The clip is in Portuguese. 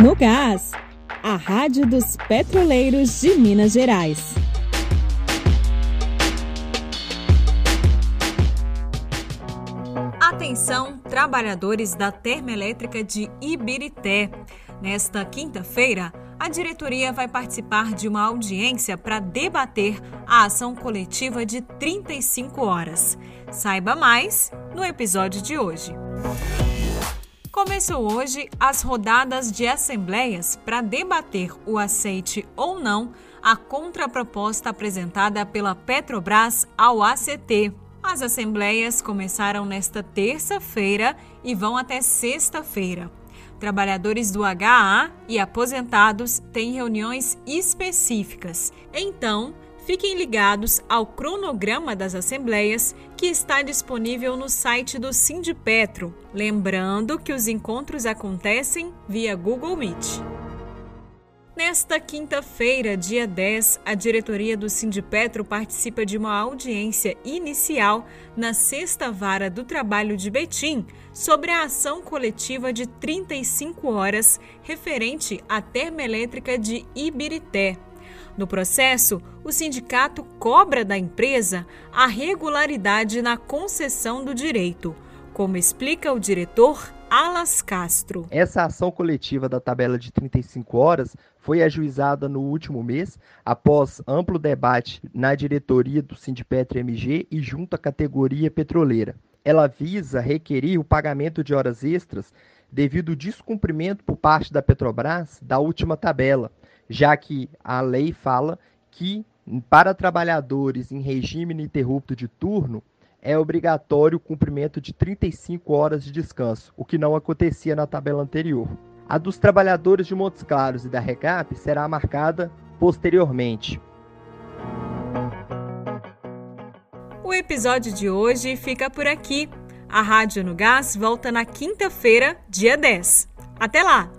No Gás, a Rádio dos Petroleiros de Minas Gerais. Atenção, trabalhadores da Termoelétrica de Ibirité. Nesta quinta-feira, a diretoria vai participar de uma audiência para debater a ação coletiva de 35 horas. Saiba mais no episódio de hoje. Começou hoje as rodadas de assembleias para debater o aceite ou não a contraproposta apresentada pela Petrobras ao ACT. As assembleias começaram nesta terça-feira e vão até sexta-feira. Trabalhadores do HA e aposentados têm reuniões específicas. Então, fiquem ligados ao cronograma das assembleias que está disponível no site do Sindipetro. Lembrando que os encontros acontecem via Google Meet. Nesta quinta-feira, dia 10, a diretoria do Sindipetro participa de uma audiência inicial na Sexta Vara do Trabalho de Betim sobre a ação coletiva de 35 horas referente à termoelétrica de Ibirité. No processo, o sindicato cobra da empresa a regularidade na concessão do direito, como explica o diretor Alas Castro. Essa ação coletiva da tabela de 35 horas foi ajuizada no último mês, após amplo debate na diretoria do Sindipetro MG e junto à categoria petroleira. Ela visa requerir o pagamento de horas extras devido ao descumprimento por parte da Petrobras da última tabela, já que a lei fala que para trabalhadores em regime ininterrupto de turno é obrigatório o cumprimento de 35 horas de descanso, o que não acontecia na tabela anterior. A dos trabalhadores de Montes Claros e da Recap será marcada posteriormente. O episódio de hoje fica por aqui. A Rádio no Gás volta na quinta-feira, dia 10. Até lá!